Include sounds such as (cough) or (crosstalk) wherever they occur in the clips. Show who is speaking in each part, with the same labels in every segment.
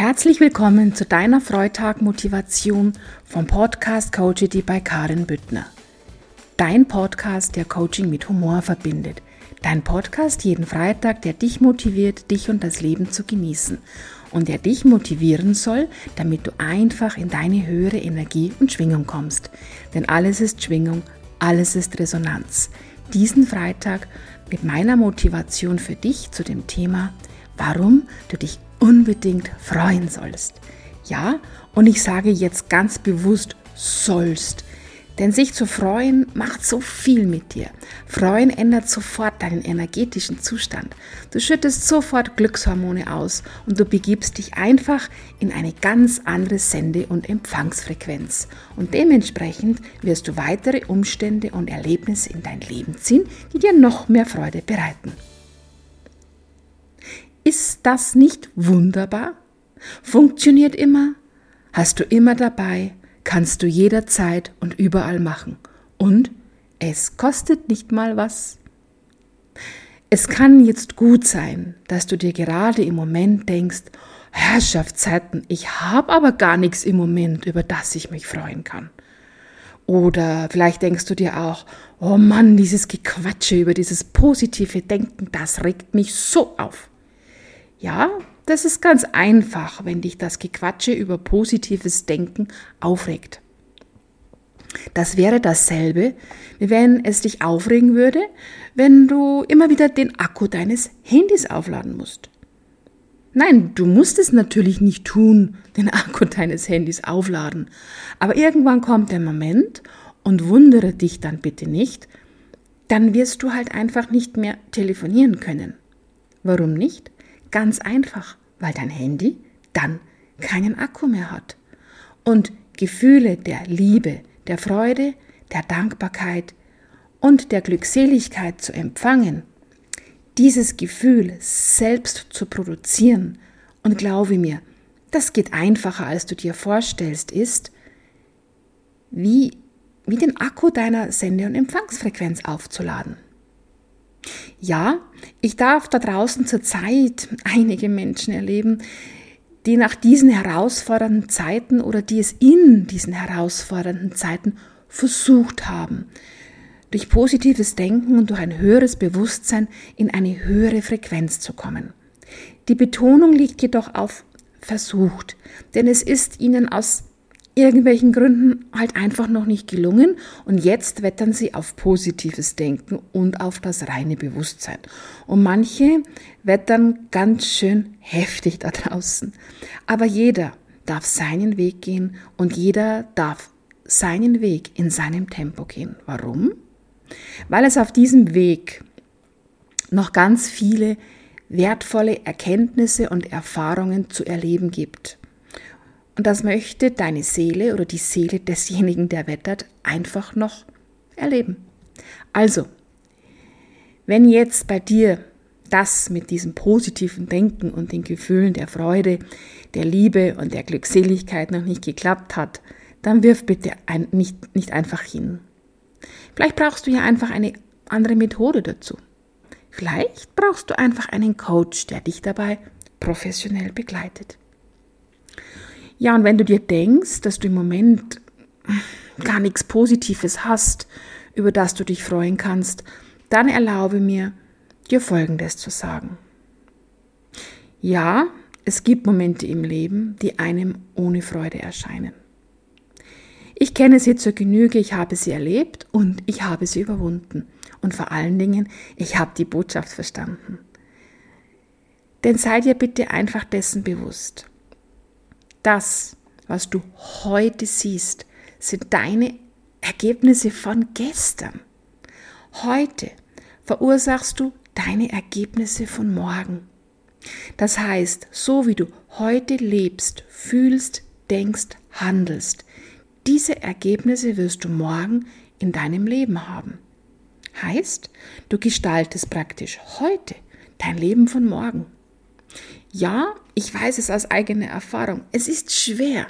Speaker 1: Herzlich willkommen zu deiner Freitag-Motivation vom Podcast Coachity bei Karin Büttner. Dein Podcast, der Coaching mit Humor verbindet. Dein Podcast jeden Freitag, der dich motiviert, dich und das Leben zu genießen und der dich motivieren soll, damit du einfach in deine höhere Energie und Schwingung kommst. Denn alles ist Schwingung, alles ist Resonanz. Diesen Freitag mit meiner Motivation für dich zu dem Thema, warum du dich unbedingt freuen sollst. Ja, und ich sage jetzt ganz bewusst sollst, denn sich zu freuen macht so viel mit dir. Freuen ändert sofort deinen energetischen Zustand. Du schüttest sofort Glückshormone aus und du begibst dich einfach in eine ganz andere Sende- und Empfangsfrequenz. Und dementsprechend wirst du weitere Umstände und Erlebnisse in dein Leben ziehen, die dir noch mehr Freude bereiten. Ist das nicht wunderbar? Funktioniert immer? Hast du immer dabei? kannst du jederzeit und überall machen. Und es kostet nicht mal was. Es kann jetzt gut sein, dass du dir gerade im Moment denkst, Herrschaftszeiten, ich habe aber gar nichts im Moment, über das ich mich freuen kann. Oder vielleicht denkst du dir auch, oh Mann, dieses Gequatsche über dieses positive Denken, das regt mich so auf. Ja, das ist ganz einfach, wenn dich das Gequatsche über positives Denken aufregt. Das wäre dasselbe, wie wenn es dich aufregen würde, wenn du immer wieder den Akku deines Handys aufladen musst. Nein, du musst es natürlich nicht tun, den Akku deines Handys aufladen. Aber irgendwann kommt der Moment und wundere dich dann bitte nicht, dann wirst du halt einfach nicht mehr telefonieren können. Warum nicht? Ganz einfach weil dein Handy dann keinen Akku mehr hat. Und Gefühle der Liebe, der Freude, der Dankbarkeit und der Glückseligkeit zu empfangen, dieses Gefühl selbst zu produzieren, und glaube mir, das geht einfacher, als du dir vorstellst, ist, wie, wie den Akku deiner Sende- und Empfangsfrequenz aufzuladen. Ja, ich darf da draußen zurzeit einige Menschen erleben, die nach diesen herausfordernden Zeiten oder die es in diesen herausfordernden Zeiten versucht haben, durch positives Denken und durch ein höheres Bewusstsein in eine höhere Frequenz zu kommen. Die Betonung liegt jedoch auf versucht, denn es ist ihnen aus irgendwelchen Gründen halt einfach noch nicht gelungen und jetzt wettern sie auf positives Denken und auf das reine Bewusstsein. Und manche wettern ganz schön heftig da draußen. Aber jeder darf seinen Weg gehen und jeder darf seinen Weg in seinem Tempo gehen. Warum? Weil es auf diesem Weg noch ganz viele wertvolle Erkenntnisse und Erfahrungen zu erleben gibt. Und das möchte deine Seele oder die Seele desjenigen, der wettert, einfach noch erleben. Also, wenn jetzt bei dir das mit diesem positiven Denken und den Gefühlen der Freude, der Liebe und der Glückseligkeit noch nicht geklappt hat, dann wirf bitte ein, nicht, nicht einfach hin. Vielleicht brauchst du ja einfach eine andere Methode dazu. Vielleicht brauchst du einfach einen Coach, der dich dabei professionell begleitet. Ja, und wenn du dir denkst, dass du im Moment gar nichts Positives hast, über das du dich freuen kannst, dann erlaube mir, dir Folgendes zu sagen. Ja, es gibt Momente im Leben, die einem ohne Freude erscheinen. Ich kenne sie zur Genüge, ich habe sie erlebt und ich habe sie überwunden. Und vor allen Dingen, ich habe die Botschaft verstanden. Denn sei dir bitte einfach dessen bewusst das, was du heute siehst, sind deine Ergebnisse von gestern. Heute verursachst du deine Ergebnisse von morgen. Das heißt, so wie du heute lebst, fühlst, denkst, handelst, diese Ergebnisse wirst du morgen in deinem Leben haben. Heißt, du gestaltest praktisch heute dein Leben von morgen. Ja, ich weiß es aus eigener Erfahrung. Es ist schwer,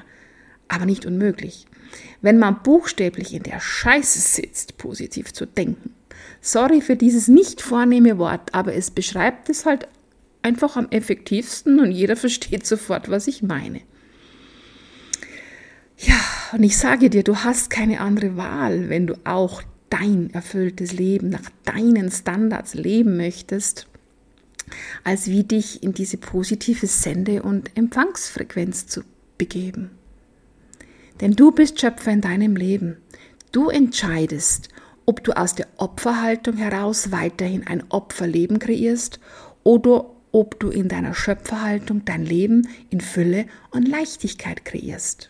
Speaker 1: aber nicht unmöglich. Wenn man buchstäblich in der Scheiße sitzt, positiv zu denken. Sorry für dieses nicht vornehme Wort, aber es beschreibt es halt einfach am effektivsten und jeder (laughs) versteht sofort, was ich meine. Ja, und ich sage dir, du hast keine andere Wahl, wenn du auch dein erfülltes Leben nach deinen Standards leben möchtest, als wie dich in diese positive Sende- und Empfangsfrequenz zu begeben. Denn du bist Schöpfer in deinem Leben. Du entscheidest, ob du aus der Opferhaltung heraus weiterhin ein Opferleben kreierst oder ob du in deiner Schöpferhaltung dein Leben in Fülle und Leichtigkeit kreierst.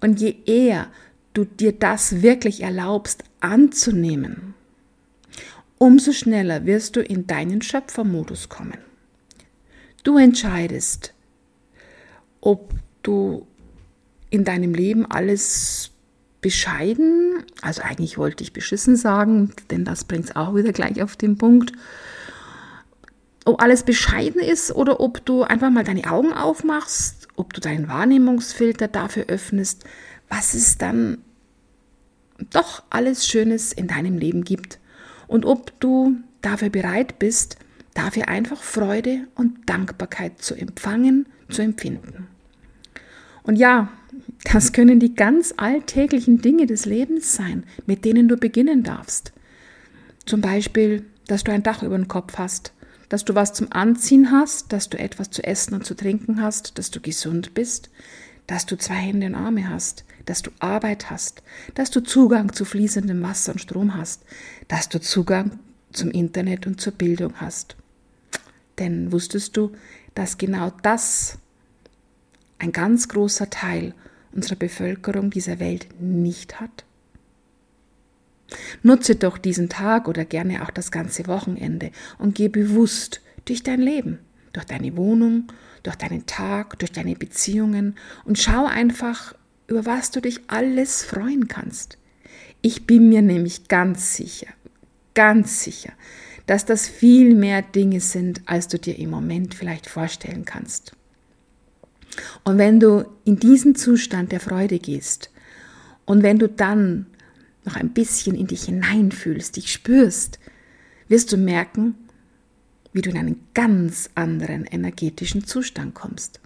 Speaker 1: Und je eher du dir das wirklich erlaubst anzunehmen, umso schneller wirst du in deinen Schöpfermodus kommen. Du entscheidest, ob du in deinem Leben alles bescheiden, also eigentlich wollte ich beschissen sagen, denn das bringt es auch wieder gleich auf den Punkt, ob alles bescheiden ist oder ob du einfach mal deine Augen aufmachst, ob du deinen Wahrnehmungsfilter dafür öffnest, was es dann doch alles Schönes in deinem Leben gibt und ob du dafür bereit bist, dafür einfach Freude und Dankbarkeit zu empfangen, zu empfinden. Und ja, das können die ganz alltäglichen Dinge des Lebens sein, mit denen du beginnen darfst. Zum Beispiel, dass du ein Dach über dem Kopf hast, dass du was zum Anziehen hast, dass du etwas zu essen und zu trinken hast, dass du gesund bist, dass du zwei Hände und Arme hast, dass du Arbeit hast, dass du Zugang zu fließendem Wasser und Strom hast, dass du Zugang zum Internet und zur Bildung hast. Denn wusstest du, dass genau das ein ganz großer Teil unserer Bevölkerung dieser Welt nicht hat? Nutze doch diesen Tag oder gerne auch das ganze Wochenende und geh bewusst durch dein Leben, durch deine Wohnung, durch deinen Tag, durch deine Beziehungen und schau einfach, über was du dich alles freuen kannst. Ich bin mir nämlich ganz sicher, ganz sicher, dass das viel mehr Dinge sind, als du dir im Moment vielleicht vorstellen kannst. Und wenn du in diesen Zustand der Freude gehst und wenn du dann noch ein bisschen in dich hineinfühlst, dich spürst, wirst du merken, wie du in einen ganz anderen energetischen Zustand kommst.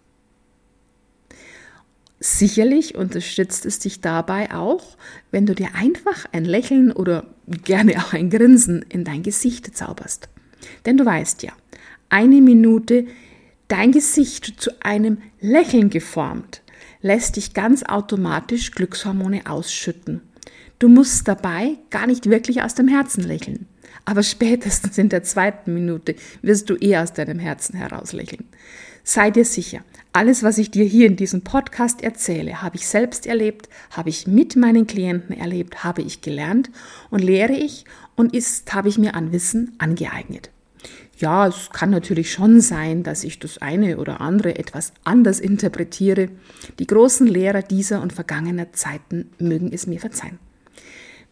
Speaker 1: Sicherlich unterstützt es dich dabei auch, wenn du dir einfach ein Lächeln oder gerne auch ein Grinsen in dein Gesicht zauberst. Denn du weißt ja, eine Minute dein Gesicht zu einem Lächeln geformt, lässt dich ganz automatisch Glückshormone ausschütten. Du musst dabei gar nicht wirklich aus dem Herzen lächeln. Aber spätestens in der zweiten Minute wirst du eher aus deinem Herzen heraus lächeln. Sei dir sicher, alles, was ich dir hier in diesem Podcast erzähle, habe ich selbst erlebt, habe ich mit meinen Klienten erlebt, habe ich gelernt und lehre ich und ist, habe ich mir an Wissen angeeignet. Ja, es kann natürlich schon sein, dass ich das eine oder andere etwas anders interpretiere. Die großen Lehrer dieser und vergangener Zeiten mögen es mir verzeihen.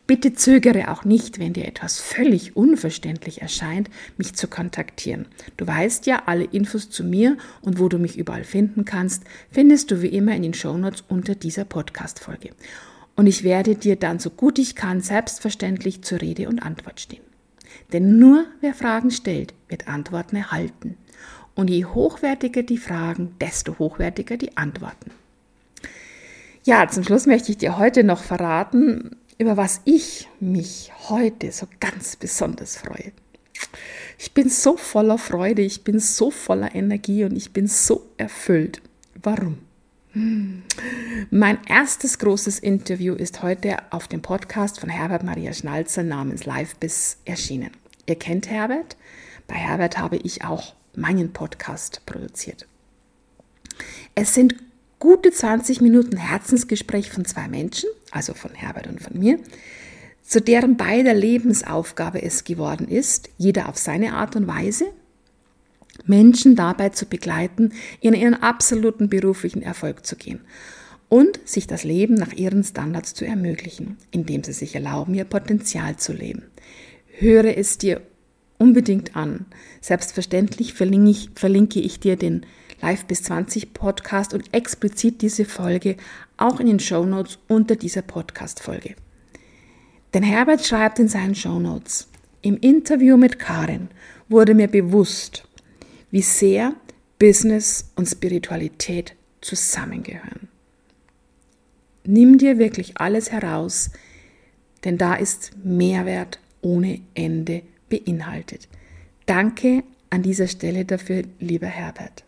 Speaker 1: Bitte zögere auch nicht, wenn dir etwas völlig unverständlich erscheint, mich zu kontaktieren. Du weißt ja, alle Infos zu mir und wo du mich überall finden kannst, findest du wie immer in den Shownotes unter dieser Podcast-Folge. Und ich werde dir dann so gut ich kann selbstverständlich zur Rede und Antwort stehen. Denn nur wer Fragen stellt, wird Antworten erhalten. Und je hochwertiger die Fragen, desto hochwertiger die Antworten. Ja, zum Schluss möchte ich dir heute noch verraten, über was ich mich heute so ganz besonders freue. Ich bin so voller Freude, ich bin so voller Energie und ich bin so erfüllt. Warum? Mein erstes großes Interview ist heute auf dem Podcast von Herbert Maria Schnalzer namens Live Bis erschienen. Ihr kennt Herbert. Bei Herbert habe ich auch meinen Podcast produziert. Es sind gute 20 Minuten Herzensgespräch von zwei Menschen, also von Herbert und von mir, zu deren beider Lebensaufgabe es geworden ist, jeder auf seine Art und Weise, Menschen dabei zu begleiten, in ihren absoluten beruflichen Erfolg zu gehen und sich das Leben nach ihren Standards zu ermöglichen, indem sie sich erlauben, ihr Potenzial zu leben. Höre es dir unbedingt an. Selbstverständlich verlinke ich, verlinke ich dir den Live bis 20 Podcast und explizit diese Folge auch in den Show Notes unter dieser Podcast-Folge. Denn Herbert schreibt in seinen Show Notes, im Interview mit Karin wurde mir bewusst, wie sehr Business und Spiritualität zusammengehören. Nimm dir wirklich alles heraus, denn da ist Mehrwert ohne Ende beinhaltet. Danke an dieser Stelle dafür, lieber Herbert.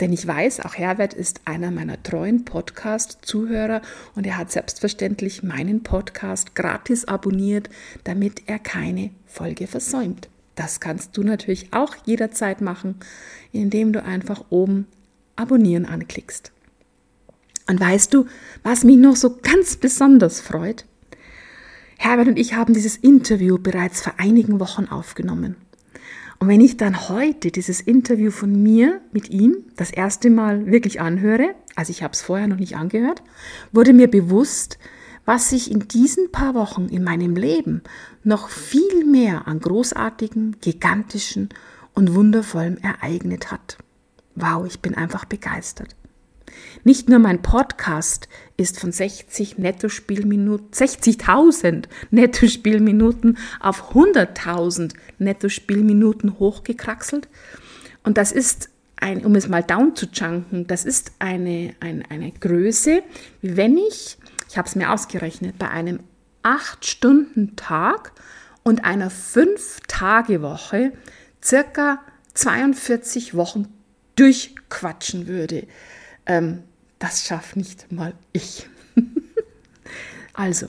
Speaker 1: Denn ich weiß, auch Herbert ist einer meiner treuen Podcast-Zuhörer und er hat selbstverständlich meinen Podcast gratis abonniert, damit er keine Folge versäumt. Das kannst du natürlich auch jederzeit machen, indem du einfach oben Abonnieren anklickst. Und weißt du, was mich noch so ganz besonders freut? Herbert und ich haben dieses Interview bereits vor einigen Wochen aufgenommen. Und wenn ich dann heute dieses Interview von mir mit ihm das erste Mal wirklich anhöre, also ich habe es vorher noch nicht angehört, wurde mir bewusst, was sich in diesen paar Wochen in meinem Leben noch viel mehr an großartigen, gigantischen und wundervollem ereignet hat. Wow, ich bin einfach begeistert. Nicht nur mein Podcast ist von 60 Nettospielminuten, 60.000 Nettospielminuten auf 100.000 Nettospielminuten hochgekraxelt. Und das ist ein, um es mal down zu chunken, das ist eine, eine, eine Größe, wie wenn ich, ich habe es mir ausgerechnet, bei einem 8-Stunden-Tag und einer 5-Tage-Woche circa 42 Wochen durchquatschen würde. Ähm, das schafft nicht mal ich. (laughs) also,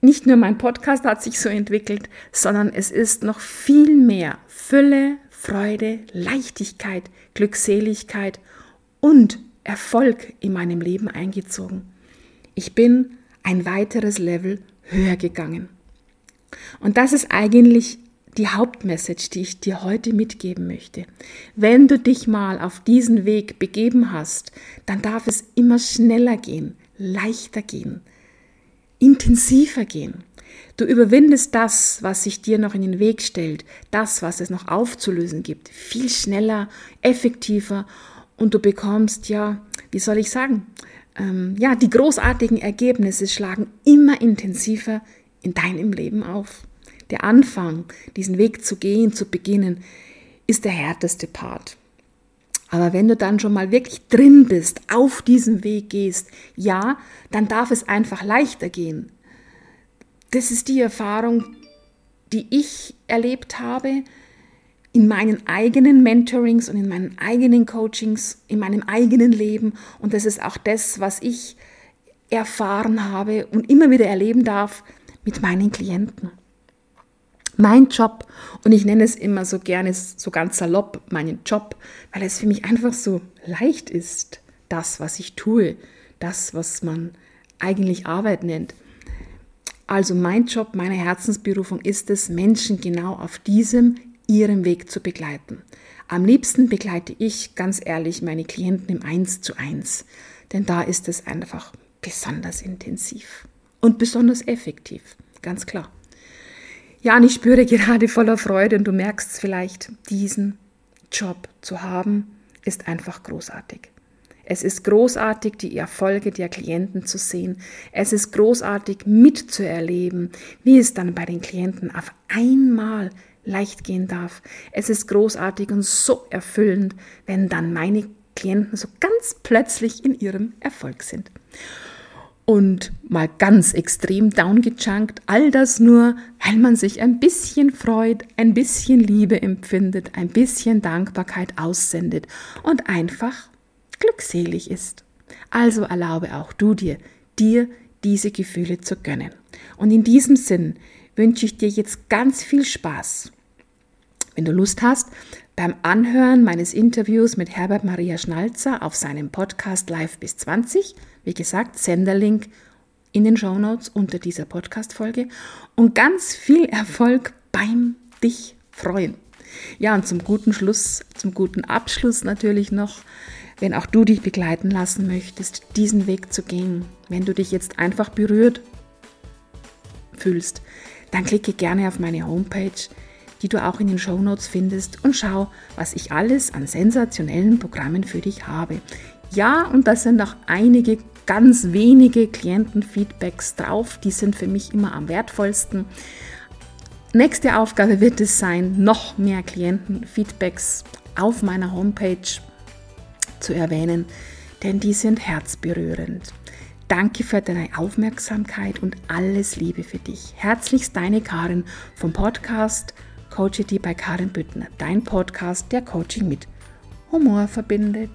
Speaker 1: nicht nur mein Podcast hat sich so entwickelt, sondern es ist noch viel mehr Fülle, Freude, Leichtigkeit, Glückseligkeit und Erfolg in meinem Leben eingezogen. Ich bin ein weiteres Level höher gegangen. Und das ist eigentlich die Hauptmessage, die ich dir heute mitgeben möchte. Wenn du dich mal auf diesen Weg begeben hast, dann darf es immer schneller gehen, leichter gehen, intensiver gehen. Du überwindest das, was sich dir noch in den Weg stellt, das, was es noch aufzulösen gibt, viel schneller, effektiver und du bekommst ja, wie soll ich sagen, ähm, ja, die großartigen Ergebnisse schlagen immer intensiver in deinem Leben auf der Anfang, diesen Weg zu gehen, zu beginnen, ist der härteste Part. Aber wenn du dann schon mal wirklich drin bist, auf diesem Weg gehst, ja, dann darf es einfach leichter gehen. Das ist die Erfahrung, die ich erlebt habe in meinen eigenen Mentorings und in meinen eigenen Coachings, in meinem eigenen Leben. Und das ist auch das, was ich erfahren habe und immer wieder erleben darf mit meinen Klienten mein Job. Und ich nenne es immer so gerne, so ganz salopp, meinen Job, weil es für mich einfach so leicht ist, das, was ich tue, das, was man eigentlich Arbeit nennt. Also mein Job, meine Herzensberufung ist es, Menschen genau auf diesem, ihrem Weg zu begleiten. Am liebsten begleite ich, ganz ehrlich, meine Klienten im Eins zu eins, denn da ist es einfach besonders intensiv und besonders effektiv, ganz klar. Ja, und ich spüre gerade voller Freude und du merkst es vielleicht, diesen Job zu haben, ist einfach großartig. Es ist großartig, die Erfolge der Klienten zu sehen. Es ist großartig mitzuerleben, wie es dann bei den Klienten auf einmal leicht gehen darf. Es ist großartig und so erfüllend, wenn dann meine Klienten so ganz plötzlich in ihrem Erfolg sind und mal ganz extrem downgechunkt. All das nur, weil man sich ein bisschen freut, ein bisschen Liebe empfindet, ein bisschen Dankbarkeit aussendet und einfach glückselig ist. Also erlaube auch du dir, dir diese Gefühle zu gönnen. Und in diesem Sinn wünsche ich dir jetzt ganz viel Spaß. Wenn du Lust hast, beim Anhören meines Interviews mit Herbert Maria Schnalzer auf seinem Podcast Live bis 20 wie gesagt, Senderlink in den Show Notes unter dieser Podcast-Folge und ganz viel Erfolg beim dich freuen. Ja, und zum guten Schluss, zum guten Abschluss natürlich noch, wenn auch du dich begleiten lassen möchtest, diesen Weg zu gehen, wenn du dich jetzt einfach berührt fühlst, dann klicke gerne auf meine Homepage, die du auch in den Show Notes findest und schau, was ich alles an sensationellen Programmen für dich habe. Ja, und das sind auch einige ganz wenige Klientenfeedbacks drauf. Die sind für mich immer am wertvollsten. Nächste Aufgabe wird es sein, noch mehr Klientenfeedbacks auf meiner Homepage zu erwähnen, denn die sind herzberührend. Danke für deine Aufmerksamkeit und alles Liebe für dich. Herzlichst deine Karin vom Podcast Coachity bei Karin Büttner, dein Podcast, der Coaching mit Humor verbindet.